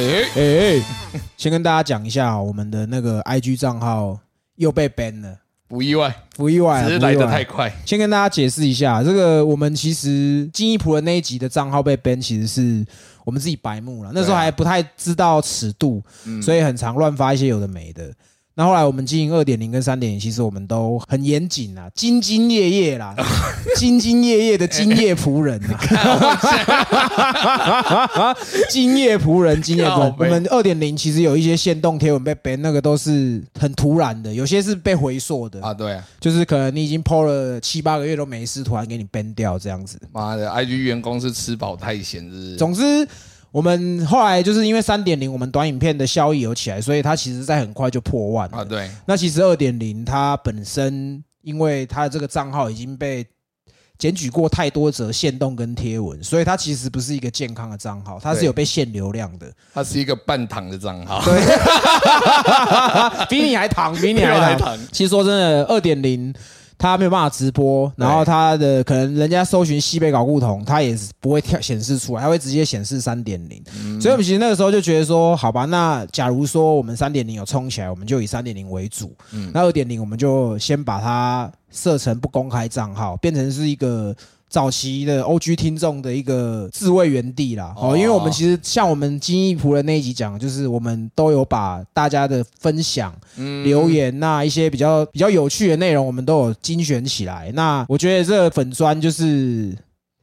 哎，哎、先跟大家讲一下，我们的那个 IG 账号又被 ban 了，不意外，不意外啊，只是来不意外得太快。先跟大家解释一下，这个我们其实金一普的那一集的账号被 ban，其实是我们自己白目了，那时候还不太知道尺度，嗯。所以很常乱发一些有的没的。那后来我们经营二点零跟三点零，其实我们都很严谨啊，兢兢业业啦，兢兢业业的敬业仆人啊，敬业仆人，敬业仆人靠。我北们二点零其实有一些限动贴文被 ban，那个都是很突然的，有些是被回溯的，啊，对啊，就是可能你已经 PO 了七八个月都没事，突然给你 ban 掉这样子。妈的，IG 员工是吃饱太闲，是？总之，我们后来就是因为三点零，我们短影片的效益有起来，所以它其实在很快就破万啊，对，那其实二点零它本身，因为它的这个账号已经被检举过太多则限动跟贴文，所以它其实不是一个健康的账号，它是有被限流量的。它是一个半躺的账号，对，比你还躺，比你还糖。糖。其实说真的，二点零它没有办法直播，然后他的可能人家搜寻西北搞不同，他也是不会跳显示出来，他会直接显示三点零。嗯所以我们其实那个时候就觉得说，好吧，那假如说我们三点零有冲起来，我们就以三点零为主。嗯那二点零我们就先把它设成不公开账号，变成是一个。早期的 OG 听众的一个自卫园地啦，哦，哦因为我们其实像我们金翼仆人那一集讲，就是我们都有把大家的分享、嗯。留言那一些比较比较有趣的内容，我们都有精选起来。那我觉得这个粉砖就是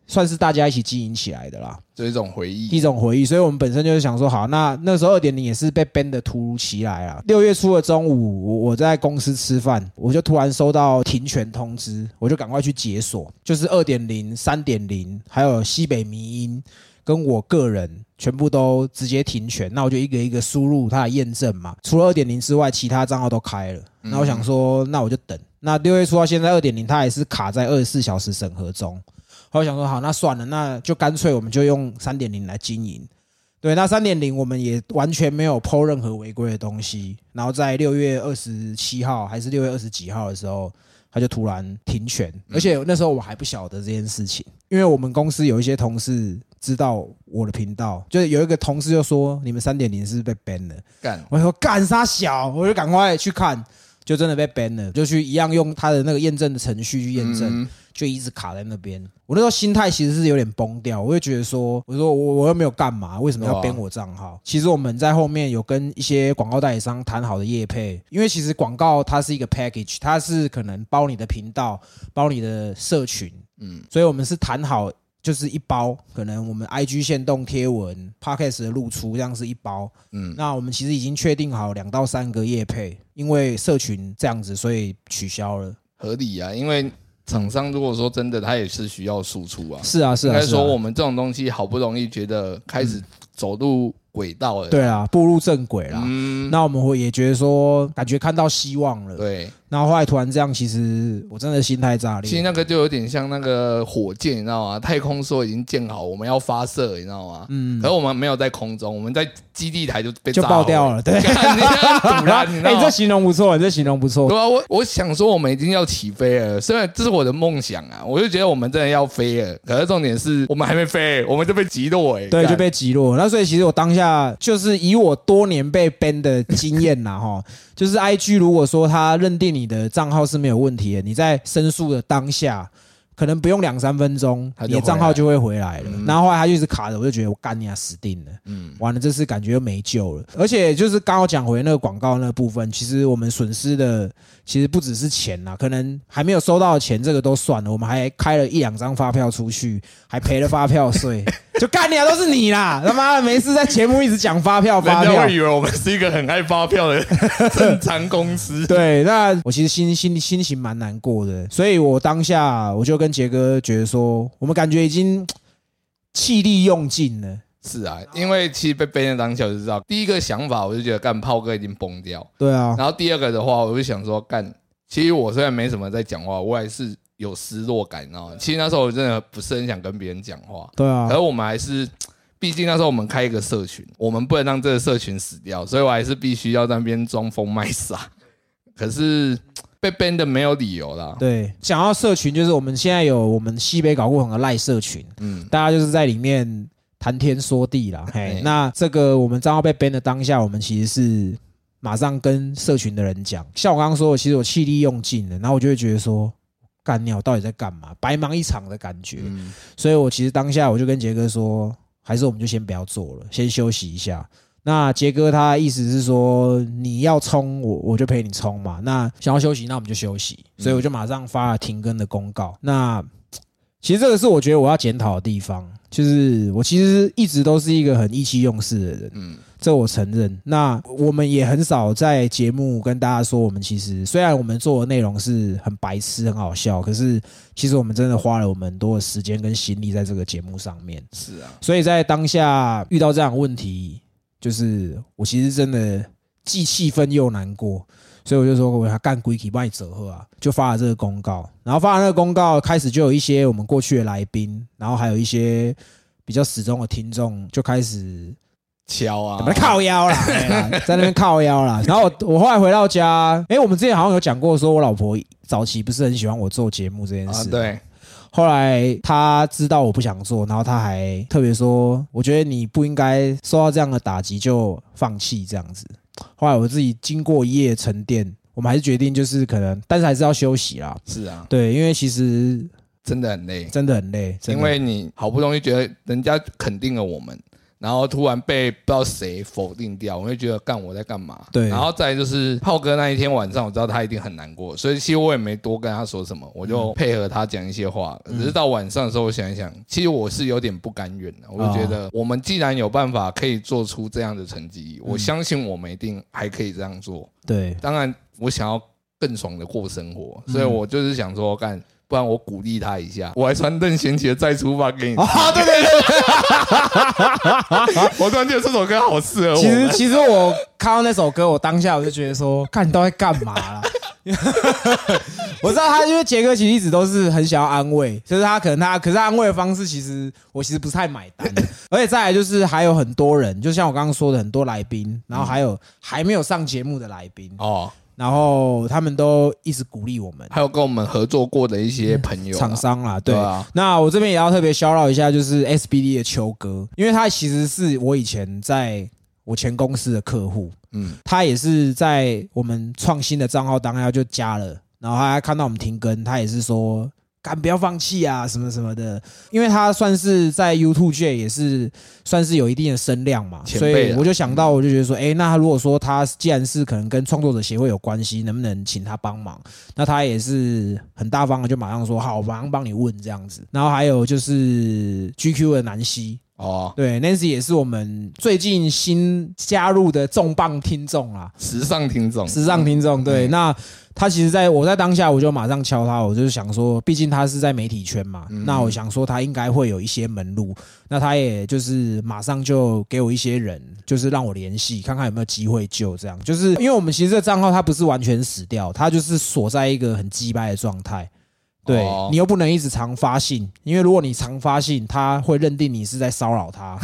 算是大家一起经营起来的啦。就一种回忆。一种回忆，所以我们本身就是想说，好，那那时候二点零也是被 ban 的突如其来啊。六月初的中午，我我在公司吃饭，我就突然收到停权通知，我就赶快去解锁，就是二点零、三点零，还有西北迷音跟我个人全部都直接停权。那我就一个一个输入它的验证嘛，除了二点零之外，其他账号都开了。那我想说，那我就等。那六月初到现在二点零，它还是卡在二十四小时审核中。后来想说，好，那算了，那就干脆我们就用三点零来经营。对，那三点零我们也完全没有抛任何违规的东西。然后在六月二十七号还是六月二十几号的时候，他就突然停权，而且那时候我还不晓得这件事情，因为我们公司有一些同事知道我的频道，就是有一个同事就说你们三点零是被 ban 了，干，我说干啥小，我就赶快去看，就真的被 ban 了，就去一样用他的那个验证的程序去验证。嗯就一直卡在那边。我那时候心态其实是有点崩掉，我就觉得说，我说我我又没有干嘛，为什么要编我账号？其实我们在后面有跟一些广告代理商谈好的业配，因为其实广告它是一个 package，它是可能包你的频道，包你的社群，嗯，所以我们是谈好。就是一包，可能我们 IG 线动贴文、Podcast 的露出，这样是一包。嗯那我们其实已经确定好两到三个业配，因为社群这样子，所以取消了。合理啊，因为厂商如果说真的，他也是需要输出啊。是啊，是啊，应该说我们这种东西好不容易觉得开始走入轨道了，对啊，步入正轨啦。嗯，那我们会也觉得说，感觉看到希望了。对，然后后来突然这样，其实我真的心态炸裂。其实那个就有点像那个火箭，你知道吗？太空梭已经建好，我们要发射，你知道吗？嗯可，是我们没有在空中，我们在基地台就被就炸爆掉了。对，你 这？形容不错，你这形容不错。对啊，我我想说我们已经要起飞了，虽然这是我的梦想啊，我就觉得我们真的要飞了。可是重点是我们还没飞，我们就被击落哎，对，就被击落。那所以其实我当下就是以我多年被 ban 的经验呐，哈，就是 IG 如果说他认定你的账号是没有问题的，你在申诉的当下，可能不用两三分钟，你的账号就会回来了。嗯然后后来他就一直卡着，我就觉得我干你啊，死定了。嗯完了，这次感觉又没救了。而且就是刚好讲回那个广告那部分，其实我们损失的其实不只是钱啦，可能还没有收到的钱，这个都算了，我们还开了一两张发票出去，还赔了发票税，就干你啊，都是你啦！他妈的，没事在节目一直讲发票发票人家会。以为我们是一个很爱发票的 正常公司。对，那我其实心心心情蛮难过的，所以我当下我就跟杰哥觉得说，我们感觉已经气力用尽了。是啊，因为其实被 ban 的当下我就知道，第一个想法我就觉得干炮哥已经崩掉，对啊，然后第二个的话，我就想说干，其实我虽然没什么在讲话，我还是有失落感，你知道吗？其实那时候我真的不是很想跟别人讲话，对啊可是，我们还是。毕竟那时候我们开一个社群，我们不能让这个社群死掉，所以我还是必须要在那边装疯卖傻。可是被 ban 的没有理由啦。对，讲到社群，就是我们现在有我们西北搞过很的赖社群，嗯，大家就是在里面谈天说地啦。嘿嘿，那这个我们账号被 ban 的当下，我们其实是马上跟社群的人讲，像我刚刚说的，其实我气力用尽了，然后我就会觉得说，干鸟到底在干嘛，白忙一场的感觉。嗯，所以我其实当下我就跟杰哥说，还是我们就先不要做了，先休息一下。那杰哥他意思是说，你要冲我我就陪你冲嘛。那想要休息，那我们就休息。所以我就马上发了停更的公告。那其实这个是我觉得我要检讨的地方，就是我其实一直都是一个很意气用事的人，嗯，这我承认。那我们也很少在节目跟大家说，我们其实虽然我们做的内容是很白痴、很好笑，可是其实我们真的花了我们很多的时间跟心力在这个节目上面。是啊，所以在当下遇到这样的问题，就是我其实真的既气愤又难过，所以我就说我要干鬼体帮你折合啊，就发了这个公告。然后发了那个公告，开始就有一些我们过去的来宾，然后还有一些比较始终的听众就开始敲啊。怎，么靠腰啦，在那边靠腰啦。然后我我后来回到家，哎，我们之前好像有讲过，说我老婆早期不是很喜欢我做节目这件啊，事，对，后来他知道我不想做，然后他还特别说：“我觉得你不应该受到这样的打击就放弃这样子。”后来我自己经过一夜沉淀，我们还是决定就是可能，但是还是要休息啦。是啊，对，因为其实真的很累，真的很累，因为你好不容易觉得人家肯定了我们，然后突然被不知道谁否定掉，我会觉得干我在干嘛？对然后再就是浩哥那一天晚上，我知道他一定很难过，所以其实我也没多跟他说什么，我就配合他讲一些话。只是到晚上的时候，我想一想，其实我是有点不甘愿的。我就觉得，我们既然有办法可以做出这样的成绩，我相信我们一定还可以这样做。对当然，我想要更爽的过生活，所以我就是想说干。不然我鼓励他一下，我还穿邓贤齐的《再出发》给你。啊，对对对。我突然觉得这首歌好适合我。其实其实我看到那首歌，我当下我就觉得说，看你都在干嘛啦？我知道他，因为杰哥其实一直都是很想要安慰，就是他可能他，可是他安慰的方式，其实我其实不太买单。而且再来就是还有很多人，就像我刚刚说的，很多来宾，然后还有还没有上节目的来宾，哦，然后他们都一直鼓励我们。还有跟我们合作过的一些朋友啊、厂商啦，对。对啊。那我这边也要特别骚扰一下，就是 SBD 的秋哥，因为他其实是我以前在我前公司的客户，嗯，他也是在我们创新的账号当下就加了，然后他还看到我们停更，他也是说。敢不要放弃啊，什么什么的，因为他算是在 YouTube 界也是算是有一定的声量嘛，所以我就想到，我就觉得说，哎、那他如果说他既然是可能跟创作者协会有关系，能不能请他帮忙？那他也是很大方的，就马上说好，我马上帮你问这样子。然后还有就是 GQ 的南希，哦，对 Nancy 也是我们最近新加入的重磅听众啦，时尚听众，时尚听众。对，嗯那他其实在我在当下我就马上敲他，我就是想说，毕竟他是在媒体圈嘛，嗯那我想说他应该会有一些门路。那他也就是马上就给我一些人，就是让我联系，看看有没有机会救。这样就是因为我们其实这个账号它不是完全死掉，它就是锁在一个很鸡掰的状态。对哦。你又不能一直常发信，因为如果你常发信，他会认定你是在骚扰他，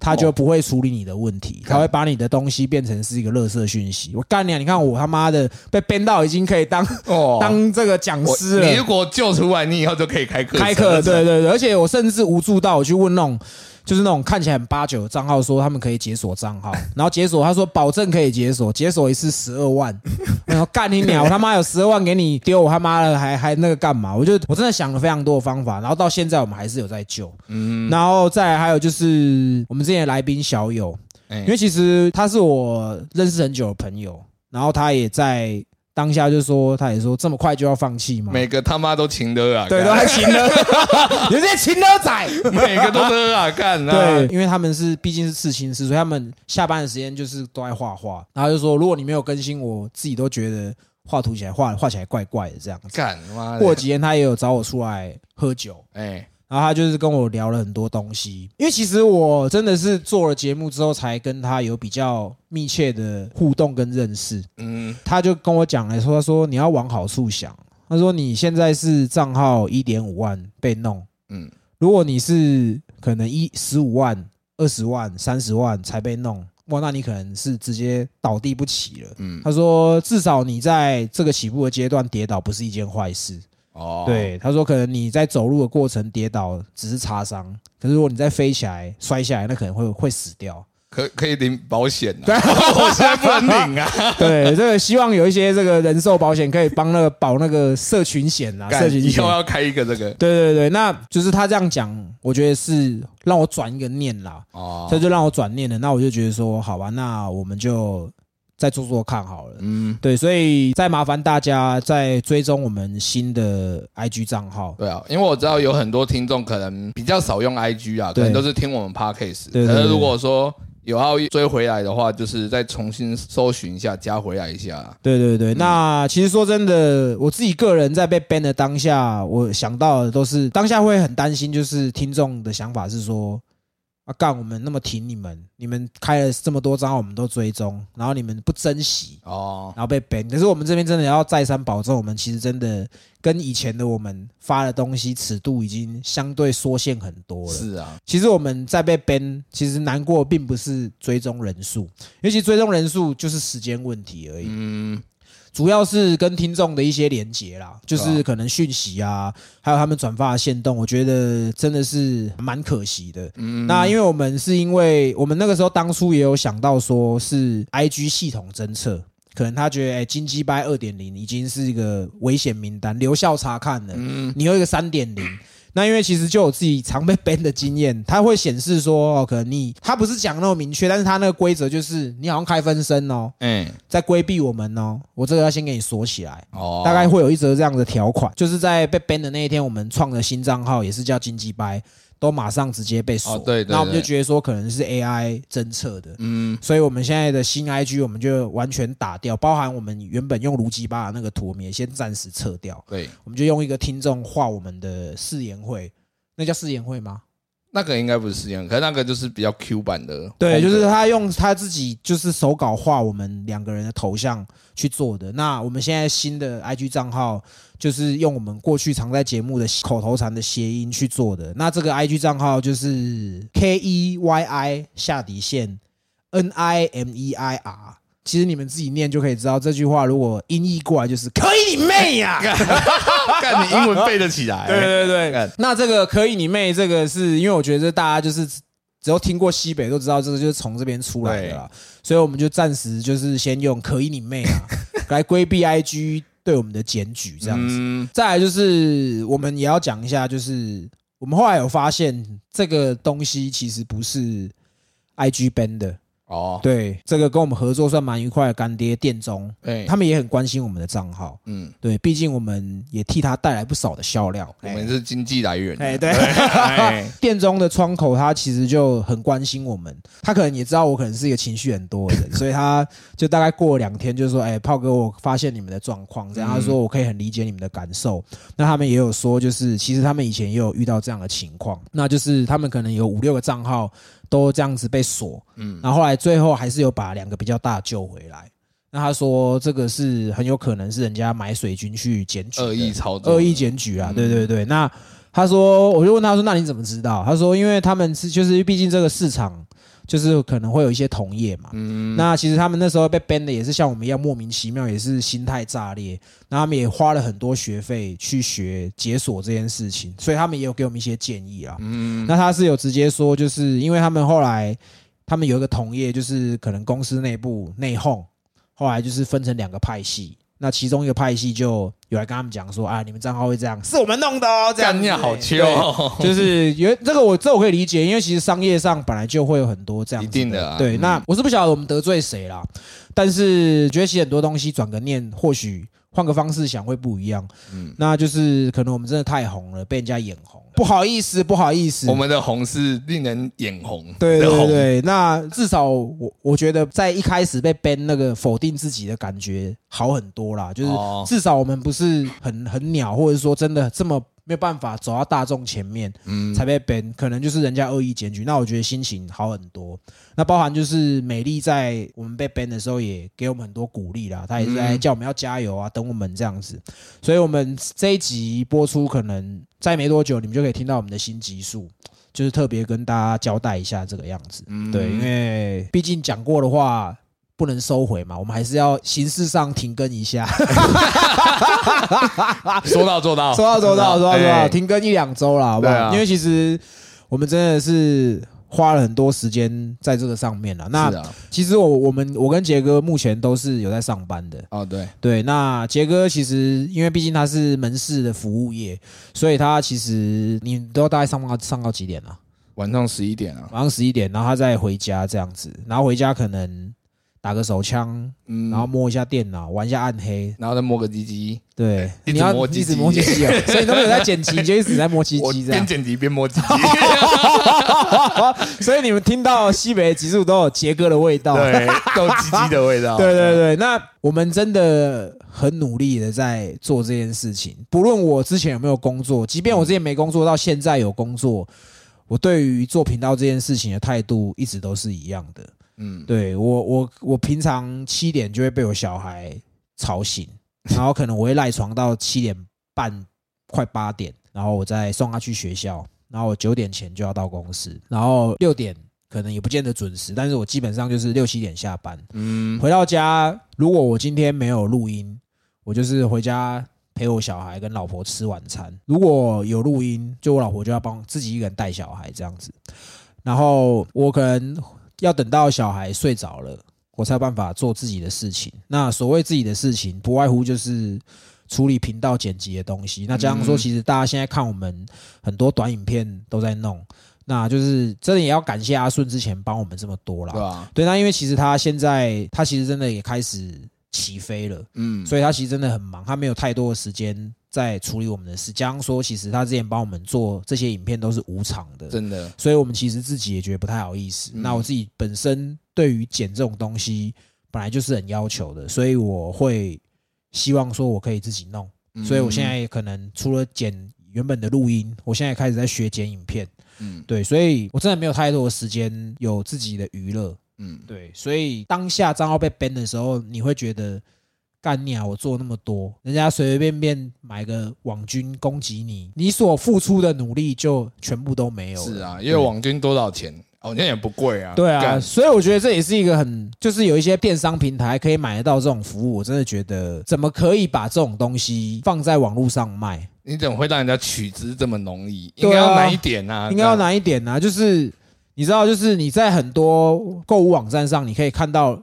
他就不会处理你的问题，他会把你的东西变成是一个垃圾讯息。我干你、啊！你看我他妈的被编到已经可以当哦，当这个讲师了，你如果救出来，你以后就可以开课开课，对对对，而且我甚至无助到我去问那种。就是那种看起来很八九的账号，说他们可以解锁账号，然后解锁，他说保证可以解锁，解锁一次十二万，然后干你鸟，我他妈有十二万给你丢，我他妈的还还那个干嘛？我就我真的想了非常多的方法，然后到现在我们还是有在救，嗯，然后再来还有就是我们之前的来宾小友，哎因为其实他是我认识很久的朋友，然后他也在当下就说，他也说这么快就要放弃吗？每个他妈都情的啊，对，都还勤的，有些勤的仔。每个都的啊，干啊，对，因为他们是毕竟是刺青师，所以他们下班的时间就是都在画画。然后就说，如果你没有更新，我自己都觉得画图起来画画起来怪怪的这样子。干妈的过几天他也有找我出来喝酒，哎，然后他就是跟我聊了很多东西。因为其实我真的是做了节目之后，才跟他有比较密切的互动跟认识。嗯，他就跟我讲了说，他说你要往好处想，他说你现在是账号一点五万被弄，嗯，如果你是可能一十五万、二十万、三十万才被弄，哇，那你可能是直接倒地不起了。嗯，他说，至少你在这个起步的阶段跌倒不是一件坏事。哦，，对，他说可能你在走路的过程跌倒只是擦伤，可是如果你再飞起来摔下来，那可能会会死掉。可可以领保险啊，我现在不能领啊，对，这个希望有一些这个人寿保险可以帮那个保那个社群险啊，社群险。以后要开一个这个对对对，那就是他这样讲，我觉得是让我转一个念啦，哦，这就让我转念了。那我就觉得说，好吧，那我们就再做做看好了。嗯，对，所以再麻烦大家再追踪我们新的 IG 账号。对啊，因为我知道有很多听众可能比较少用 IG 啊，可对能都是听我们 Podcast。对可是如果说有要追回来的话，就是再重新搜寻一下，加回来一下。对对对，那其实说真的，我自己个人在被 ban 的当下，我想到的都是当下会很担心，就是听众的想法是说，啊干，我们那么挺你们，你们开了这么多张，我们都追踪，然后你们不珍惜，哦，然后被 ban。可是我们这边真的要再三保证，我们其实真的跟以前的我们发的东西尺度已经相对缩限很多了。是啊，其实我们在被 ban，其实难过并不是追踪人数，尤其追踪人数就是时间问题而已。嗯，主要是跟听众的一些连接啦，就是可能讯息啊，还有他们转发的线动，我觉得真的是蛮可惜的。嗯那因为我们是因为我们那个时候当初也有想到说是 IG 系统侦测，可能他觉得哎金鸡掰二点零已经是一个危险名单，留校查看了，嗯你有一个三点零。那因为其实就有自己常被 ban 的经验，它会显示说哦，可能你它不是讲那么明确，但是它那个规则就是你好像开分身哦，嗯，在规避我们哦，我这个要先给你锁起来。哦，大概会有一则这样的条款，就是在被 ban 的那一天，我们创的新账号也是叫金鸡掰，都马上直接被锁。哦对对那我们就觉得说可能是 AI 侦测的，嗯，所以我们现在的新 IG 我们就完全打掉，包含我们原本用卢吉巴的那个图，我们也先暂时撤掉，对，我们就用一个听众画我们的誓言会，那叫誓言会吗？那个应该不是实验，可是那个就是比较 Q 版的，对，就是他用他自己就是手稿画我们两个人的头像去做的。那我们现在新的 IG 账号就是用我们过去常在节目的口头禅的谐音去做的。那这个 IG 账号就是 K E Y I 下底线 N I M E I R。其实你们自己念就可以知道，这句话如果音译过来就是“可以你妹呀、干你英文背得起来，对对对，那这个可以你妹，这个是因为我觉得大家就是只要听过西北都知道，这个就是从这边出来的啦，所以我们就暂时就是先用可以你妹啊 来规避 IG 对我们的检举这样子。嗯。再来就是我们也要讲一下，就是我们后来有发现这个东西其实不是 IG ban 的，哦，对，这个跟我们合作算蛮愉快的干爹店中，对，他们也很关心我们的账号，嗯，对，毕竟我们也替他带来不少的销量。我们是经济来源，哎，对，哎。店中的窗口他其实就很关心我们，他可能也知道我可能是一个情绪很多的人，所以他就大概过了两天就说：“哎，炮哥，我发现你们的状况，这样。”嗯。他说：“我可以很理解你们的感受。”那他们也有说，就是其实他们以前也有遇到这样的情况，那就是他们可能有五六个账号都这样子被锁，嗯，然后后来最后还是有把两个比较大救回来。那他说这个是很有可能是人家买水军去检举恶意操作，恶意检举啊，嗯对对对。那他说，我就问他说，那你怎么知道？他说，因为他们是就是毕竟这个市场就是可能会有一些同业嘛。嗯，那其实他们那时候被 ban 的也是像我们一样莫名其妙，也是心态炸裂。那他们也花了很多学费去学解锁这件事情，所以他们也有给我们一些建议啊。嗯，那他是有直接说，就是因为他们后来他们有一个同业，就是可能公司内部内讧，后来就是分成两个派系。那其中一个派系就有来跟他们讲说啊，你们账号会这样，是我们弄的哦，这样子。干你好对秋哦，就是原这个我这我可以理解，因为其实商业上本来就会有很多这样子一定的啊。对，嗯。那我是不晓得我们得罪谁啦，但是觉得其实很多东西转个念，或许换个方式想会不一样。嗯。那就是可能我们真的太红了，被人家眼红，不好意思，不好意思。我们的红是令人眼红对对对，那至少我我觉得在一开始被 ban 那个否定自己的感觉好很多啦，就是哦。至少我们不是很很鸟，或者说真的这么没有办法走到大众前面嗯才被 ban，可能就是人家恶意检举，那我觉得心情好很多。那包含就是美丽在我们被 ban 的时候也给我们很多鼓励啦，她也是在嗯叫我们要加油啊，等我们这样子。所以我们这一集播出，可能再没多久，你们就可以听到我们的新集数，就是特别跟大家交代一下这个样子。嗯对，因为毕竟讲过的话不能收回嘛，我们还是要形式上停更一下，说到做到，说到做到，说到做到，哎停更一两周啦，好不好？啊因为其实我们真的是花了很多时间在这个上面了。那其实我我们我跟杰哥目前都是有在上班的。哦对，对，那杰哥其实因为毕竟他是门市的服务业，所以他其实你都大概上到上到几点啊？晚上十一点啊，晚上十一点，然后他再回家这样子，然后回家可能打个手枪，嗯，然后摸一下电脑，玩一下暗黑。然后再摸个鸡鸡，对，一直你要摸鸡鸡一直摸鸡鸡啊，所以你都没有在剪辑，你就一直在摸鸡我鸡这样。边剪辑边摸鸡鸡，所以你们听到西北的集数都有杰哥的味道。对，都有鸡鸡的味道，对对对，那我们真的很努力的在做这件事情。不论我之前有没有工作，即便我之前没工作，到现在有工作，我对于做频道这件事情的态度一直都是一样的。嗯，对我，我我平常七点就会被我小孩吵醒，然后可能我会赖床到七点半，快八点，然后我再送他去学校，然后我九点前就要到公司，然后六点可能也不见得准时，但是我基本上就是六七点下班，嗯，回到家，如果我今天没有录音，我就是回家陪我小孩跟老婆吃晚餐。如果有录音，就我老婆就要帮自己一个人带小孩这样子，然后我可能要等到小孩睡着了，我才有办法做自己的事情。那所谓自己的事情，不外乎就是处理频道剪辑的东西。那加上说，嗯其实大家现在看我们很多短影片都在弄，那就是真的也要感谢阿顺之前帮我们这么多啦对。啊？对，那因为其实他现在他其实真的也开始起飞了，嗯，所以他其实真的很忙，他没有太多的时间在处理我们的事。加上说，其实他之前帮我们做这些影片都是无偿的，真的，所以我们其实自己也觉得不太好意思。嗯那我自己本身对于剪这种东西本来就是很要求的，所以我会希望说我可以自己弄。所以我现在也可能除了剪原本的录音，我现在开始在学剪影片。嗯，对，所以我真的没有太多的时间有自己的娱乐。嗯嗯，对，所以当下账号被 ban 的时候，你会觉得干你啊！我做那么多，人家随随便便买个网军攻击你，你所付出的努力就全部都没有了。是啊，因为网军多少钱？哦，那也不贵啊。对啊，所以我觉得这也是一个很，就是有一些电商平台可以买得到这种服务，我真的觉得怎么可以把这种东西放在网络上卖？你怎么会让人家取之这么容易？应该要难一点啊，应该要难一点啊，就是你知道，就是你在很多购物网站上，你可以看到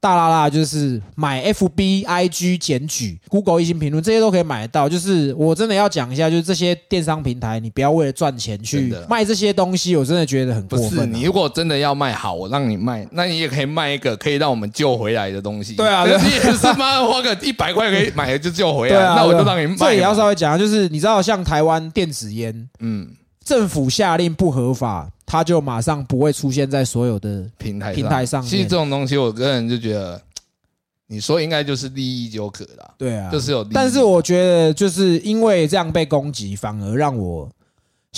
大啦啦，就是买 FB、IG 检举、Google 一星评论这些都可以买得到。就是我真的要讲一下，就是这些电商平台，你不要为了赚钱去卖这些东西，我真的觉得很不是过分啊、你如果真的要卖好，我让你卖，那你也可以卖一个可以让我们救回来的东西。对啊 你也是妈花个一百块可以买了就救回来，那我就让你卖嘛。这也要稍微讲，就是你知道，像台湾电子烟，嗯政府下令不合法，它就马上不会出现在所有的平台平台上其实这种东西，我个人就觉得，你说应该就是利益纠葛啦，对啊，就是有利益。但是我觉得，就是因为这样被攻击，反而让我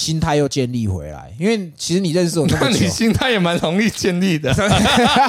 心态又建立回来。因为其实你认识我这那么久你，心态也蛮容易建立的。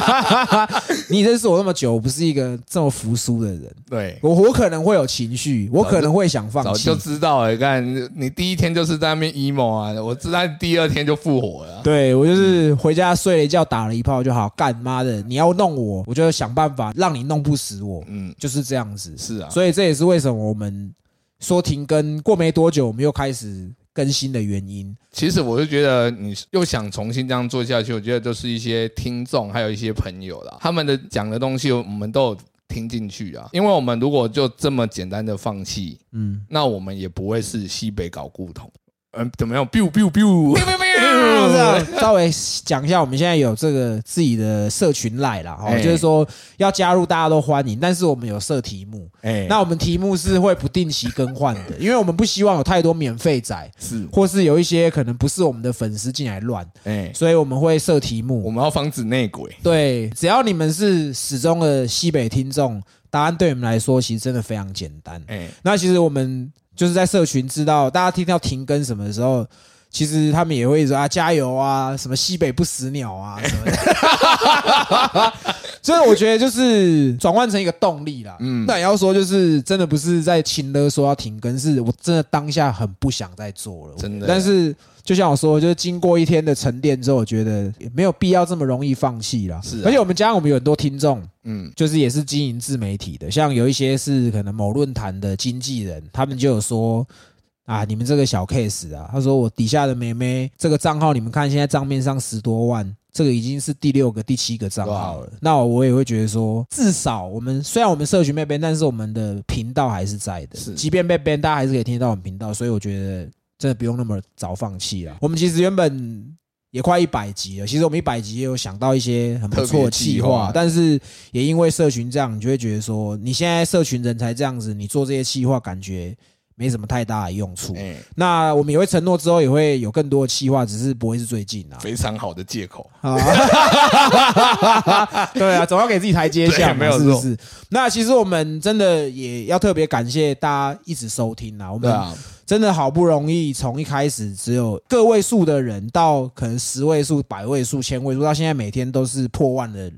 你认识我那么久，我不是一个这么服输的人。对，我我可能会有情绪，我可能会想放弃早就。知道了。看你第一天就是在那边 emo 啊，我知道第二天就复活了啊。对我就是回家睡了一觉，打了一炮就好。干妈的，你要弄我，我就想办法让你弄不死我，嗯，就是这样子。是啊，所以这也是为什么我们说停更，过没多久我们又开始更新的原因。其实我就觉得你又想重新这样做下去，我觉得都是一些听众还有一些朋友啦，他们的讲的东西我们都有听进去啊。因为我们如果就这么简单的放弃，嗯，那我们也不会是西北搞故同。嗯，怎么样？biu biu biu，这样稍微讲一下，我们现在有这个自己的社群赖啦，哦，哎就是说要加入大家都欢迎，但是我们有设题目，哎，那我们题目是会不定期更换的，因为我们不希望有太多免费仔，是或是有一些可能不是我们的粉丝进来乱，哎，所以我们会设题目我目。们要防止内鬼。对，只要你们是始终的西北听众，答案对你们来说其实真的非常简单。哎，那其实我们就是在社群知道大家听到停更什么的时候，其实他们也会说啊加油啊，什么西北不死鸟啊什么的。所以我觉得就是转换成一个动力啦。嗯，那也要说就是真的不是在请了说要停更，是我真的当下很不想再做了。真的，但是就像我说，就是经过一天的沉淀之后，我觉得也没有必要这么容易放弃啦。是，而且我们加上我们有很多听众，嗯，就是也是经营自媒体的，像有一些是可能某论坛的经纪人，他们就有说。啊！你们这个小 case 啊，他说我底下的妹妹这个账号，你们看现在账面上十多万，这个已经是第六个、第七个账号了。那我也会觉得说，至少我们虽然我们社群被 ban，但是我们的频道还是在的。是，即便被 ban，大家还是可以听得到我们频道。所以我觉得真的不用那么早放弃了。我们其实原本也快一百集了，其实我们一百集也有想到一些很不错的计划，但是也因为社群这样，你就会觉得说，你现在社群人才这样子，你做这些计划感觉。没什么太大的用处。那我们也会承诺之后也会有更多的计划，只是不会是最近啊。非常好的借口。对啊，总要给自己台阶下，没有是不是？那其实我们真的也要特别感谢大家一直收听啊。我们真的好不容易从一开始只有个位数的人，到可能十位数、百位数、千位数，到现在每天都是破万的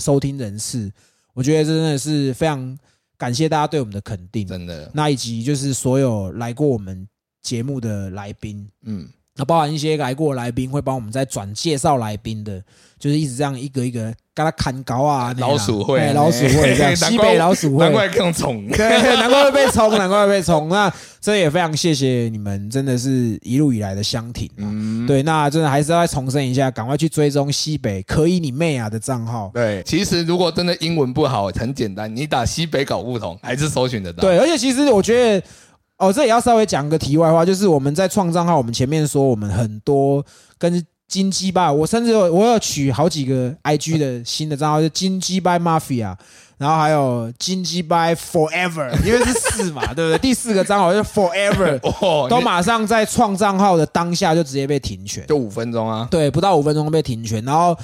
收听人次，我觉得真的是非常。感谢大家对我们的肯定，真的。那以及就是所有来过我们节目的来宾，嗯，那包含一些来过来宾会帮我们再转介绍来宾的，就是一直这样一个一个跟他砍高啊，老鼠会，老鼠会这样，西北老鼠会，难怪更冲，对，难怪会被冲，难怪会被冲。那这也非常谢谢你们，真的是一路以来的相挺。嗯，对，那真的还是要再重申一下，赶快去追踪西北可以你妹啊的账号。对，其实如果真的英文不好，很简单，你打西北搞不同，还是搜寻得到。对，而且其实我觉得，哦，这也要稍微讲个题外话，就是我们在创账号，我们前面说我们很多跟金鸡吧，我甚至有我有取好几个 IG 的新的账号，就金鸡吧 Mafia。然后还有金鸡掰 forever，因为是四嘛，对不对？第四个账号就 forever，都马上在创账号的当下就直接被停权，就五分钟啊？对，不到五分钟被停权。然后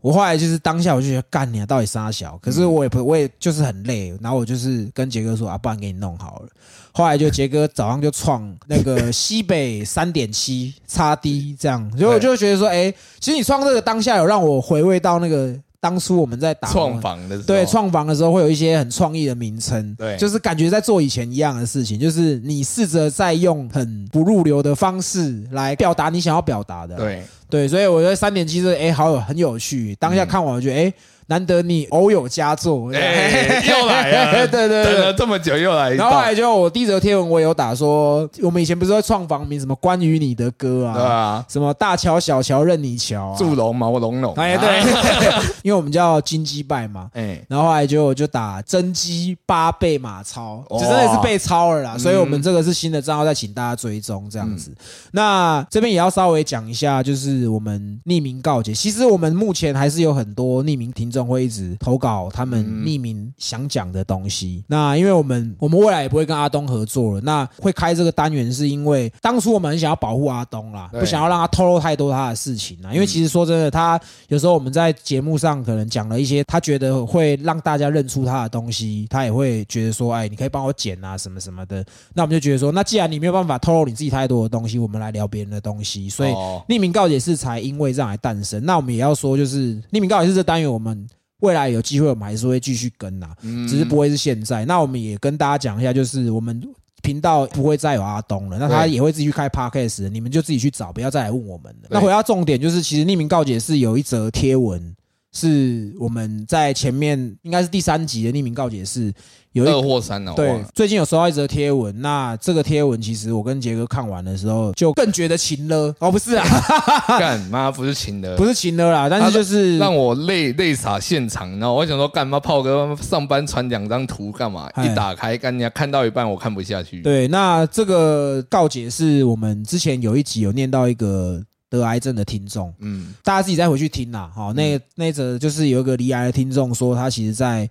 我后来就是当下我就觉得干你啊，到底杀小？可是我也不，我也就是很累。然后我就是跟杰哥说啊，不然给你弄好了。后来就杰哥早上就创那个西北三点七 叉 D 这样，所以我就觉得说，哎，其实你创这个当下有让我回味到那个。当初我们在打创房的时候，对创房的时候会有一些很创意的名称，对，就是感觉在做以前一样的事情，就是你试着在用很不入流的方式来表达你想要表达的，对。对，所以我觉得三点七是哎，好有很有趣，当下看完我觉得哎。难得你偶有佳作，又来了，对对，等了这么久又来。然后后来就我第一则贴文我有打说，我们以前不是会创房名什么关于你的歌啊，对啊，什么大乔小乔任你桥，祝龙毛龙龙，哎对，因为我们叫金鸡拜嘛，哎，然后后来就就打真鸡八倍马超，就真的是被超了啦，所以我们这个是新的账号，再请大家追踪这样子。那这边也要稍微讲一下，就是我们匿名告解，其实我们目前还是有很多匿名听众。会一直投稿他们匿名想讲的东西。那因为我们我们未来也不会跟阿东合作了。那会开这个单元是因为当初我们很想要保护阿东啦，不想要让他透露太多他的事情啊。因为其实说真的，他有时候我们在节目上可能讲了一些他觉得会让大家认出他的东西，他也会觉得说，哎，你可以帮我剪啊什么什么的。那我们就觉得说，那既然你没有办法透露你自己太多的东西，我们来聊别人的东西。所以匿名告解是才因为这样来诞生。那我们也要说，就是匿名告解是这单元我们。未来有机会，我们还是会继续跟呐，只是不会是现在。那我们也跟大家讲一下，就是我们频道不会再有阿东了，那他也会自己去开 podcast，你们就自己去找，不要再来问我们了。那回到重点，就是其实匿名告解是有一则贴文，是我们在前面应该是第三集的匿名告解是。有二或三呢？对，最近有收到一则贴文，那这个贴文其实我跟杰哥看完的时候，就更觉得情了哦，不是啊，干妈不是情了，不是情了啦，但是就是让我泪泪洒现场，然后我想说干嘛炮哥上班传两张图干嘛？一打开干，家看到一半我看不下去。对，那这个告解是我们之前有一集有念到一个得癌症的听众，嗯，大家自己再回去听啦。好，那那则就是有一个离癌的听众说，他其实在。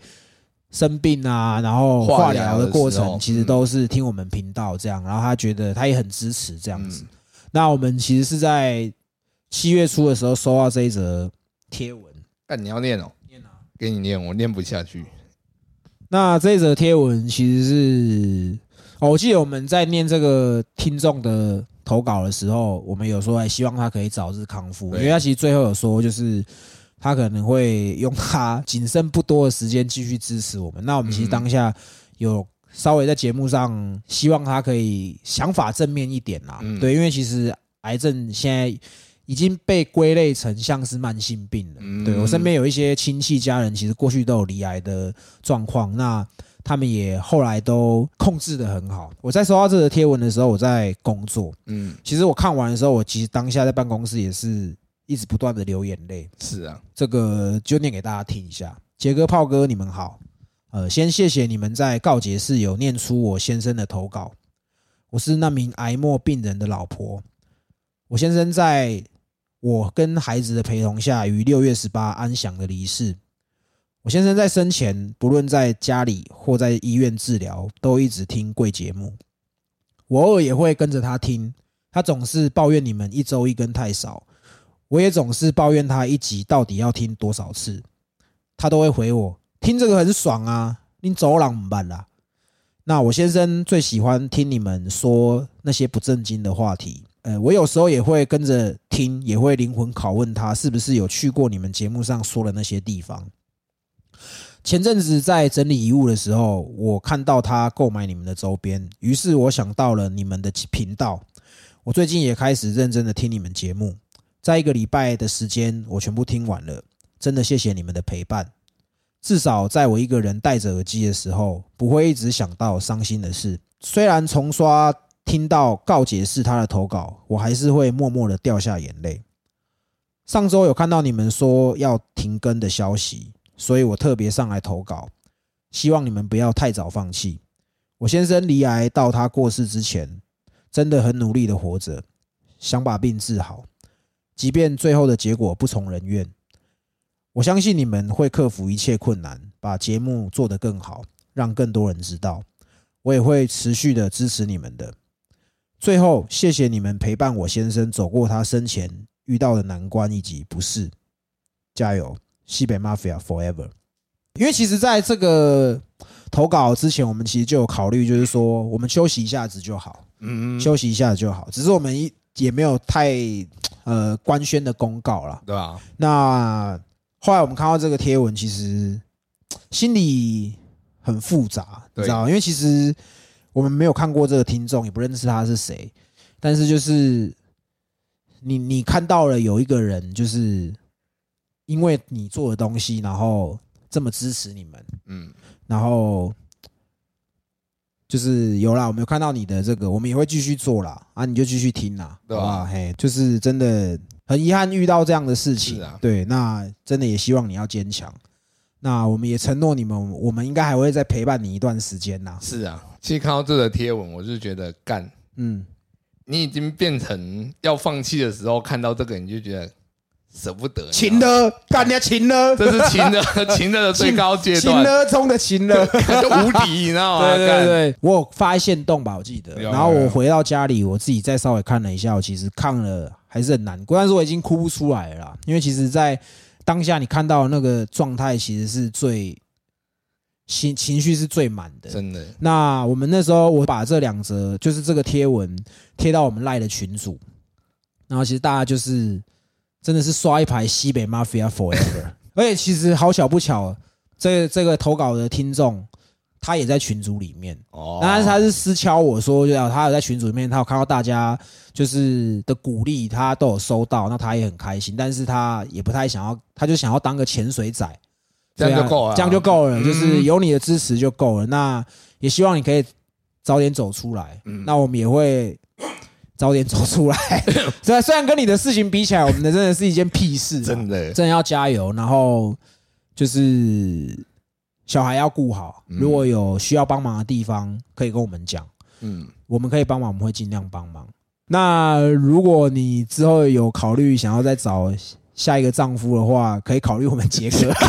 生病啊，然后化疗的过程，其实都是听我们频道这样，然后他觉得他也很支持这样子。那我们其实是在七月初的时候收到这一则贴文，但你要念哦，念啊，给你念，我念不下去。那这一则贴文其实是，哦，我记得我们在念这个听众的投稿的时候，我们有说还希望他可以早日康复，因为他其实最后有说，就是他可能会用他 仅剩不多的时间继续支持我们。那我们其实嗯当下有稍微在节目上希望他可以想法正面一点啦，嗯对，因为其实癌症现在已经被归类成像是慢性病了。嗯对我身边有一些亲戚家人，其实过去都有离癌的状况，那他们也后来都控制的很好。我在收到这个贴文的时候，我在工作，嗯，其实我看完的时候，我其实当下在办公室也是一直不断的流眼泪。是啊，这个就念给大家听一下。杰哥、炮哥，你们好。呃，先谢谢你们在告解室有念出我先生的投稿。我是那名癌末病人的老婆。我先生在我跟孩子的陪同下，于六月十八安详的离世。我先生在生前，不论在家里或在医院治疗，都一直听贵节目。我偶尔也会跟着他听，他总是抱怨你们一周一更太少，我也总是抱怨他一集到底要听多少次，他都会回我听这个很爽啊，你走廊唔办啦。那我先生最喜欢听你们说那些不正经的话题，呃，我有时候也会跟着听，也会灵魂拷问他是不是有去过你们节目上说的那些地方。前阵子在整理遗物的时候，我看到他购买你们的周边，于是我想到了你们的频道。我最近也开始认真的听你们节目，在一个礼拜的时间，我全部听完了。真的谢谢你们的陪伴，至少在我一个人戴着耳机的时候，不会一直想到伤心的事。虽然重刷听到告解是他的投稿，我还是会默默的掉下眼泪。上周有看到你们说要停更的消息，所以我特别上来投稿，希望你们不要太早放弃。我先生离癌到他过世之前，真的很努力的活着，想把病治好，即便最后的结果不从人愿。我相信你们会克服一切困难，把节目做得更好，让更多人知道。我也会持续的支持你们的。最后，谢谢你们陪伴我先生走过他生前遇到的难关以及不适，加油，西北 Mafia Forever！因为其实在这个投稿之前，我们其实就有考虑，就是说我们休息一下子就好，嗯，休息一下子就好。只是我们一也没有太呃官宣的公告啦。对吧？那后来我们看到这个贴文，其实心里很复杂，你对知道吗？因为其实我们没有看过这个听众，也不认识他是谁，但是就是你你看到了有一个人，就是因为你做的东西，然后这么支持你们，嗯，然后就是有啦，我们有看到你的这个，我们也会继续做啦，啊，你就继续听啦，对啊好不好？嘿，就是真的很遗憾遇到这样的事情，啊对，那真的也希望你要坚强。那我们也承诺你们，我们应该还会再陪伴你一段时间呐。是啊。其实看到这个贴文，我就觉得干，嗯，你已经变成要放弃的时候，看到这个你就觉得舍不得，情了，干你情了，这是情的 情的最高阶情段，了中的情了。就无敌，你知道吗？对对，对，我有发现动吧，我记得。然后我回到家里，我自己再稍微看了一下，我其实看了还是很难过，但是我已经哭不出来了啦，因为其实，在当下你看到的那个状态，其实是最情情绪是最满的。真的，那我们那时候，我把这两则就是这个贴文贴到我们赖的群组，然后其实大家就是真的是刷一排西北 Mafia Forever，而且其实好巧不巧，这这个投稿的听众他也在群组里面，哦，但是他是私敲我说，就他有在群组里面，他有看到大家就是的鼓励，他都有收到，那他也很开心，但是他也不太想要，他就想要当个潜水仔。这样就够了，这样就够了，嗯就是有你的支持就够了。那也希望你可以早点走出来。嗯那我们也会早点走出来。虽然虽然跟你的事情比起来，我们的真的是一件屁事啊，真的，真的要加油。然后就是小孩要顾好，嗯如果有需要帮忙的地方，可以跟我们讲，嗯，我们可以帮忙，我们会尽量帮忙。那如果你之后有考虑想要再找下一个丈夫的话，可以考虑我们杰哥。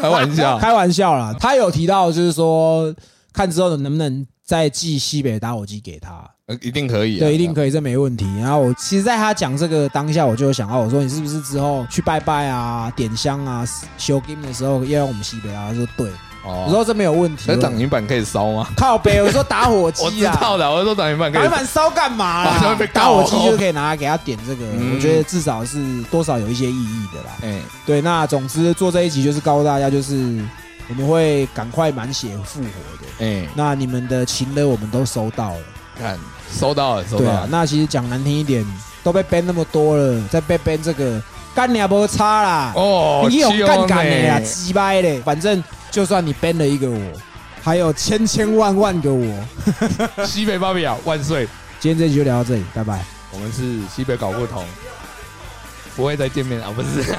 开玩笑，开玩笑啦，他有提到就是说，看之后能不能再寄西北打火机给他。呃一定可以啊，对，一定可以，这没问题。然后我其实，在他讲这个当下，我就有想到，我说你是不是之后去拜拜啊、点香啊、修 game 的时候要用我们西北啊？他说对，哦我说这没有问题。那挡泥板可以烧吗？靠北，我说打火我机啊，知道的，我说挡泥板可打以泥板烧干嘛？打火机就可以拿来给他点这个，嗯我觉得至少是多少有一些意义的啦。哎，对，那总之做这一集就是告诉大家，就是我们会赶快满血复活的。哎，那你们的情勒我们都收到了，看收到了，收对啊到了。。那其实讲难听一点，都被 ban 那么多了，再被 ban 这个干你也不差啦。哦，你有干干的呀，呀，鸡掰嘞！反正就算你 ban 了一个我，还有千千万万个我。西北芭比亚万岁！今天这集就聊到这里，拜拜。我们是西北搞不同，不会再见面啊，不是。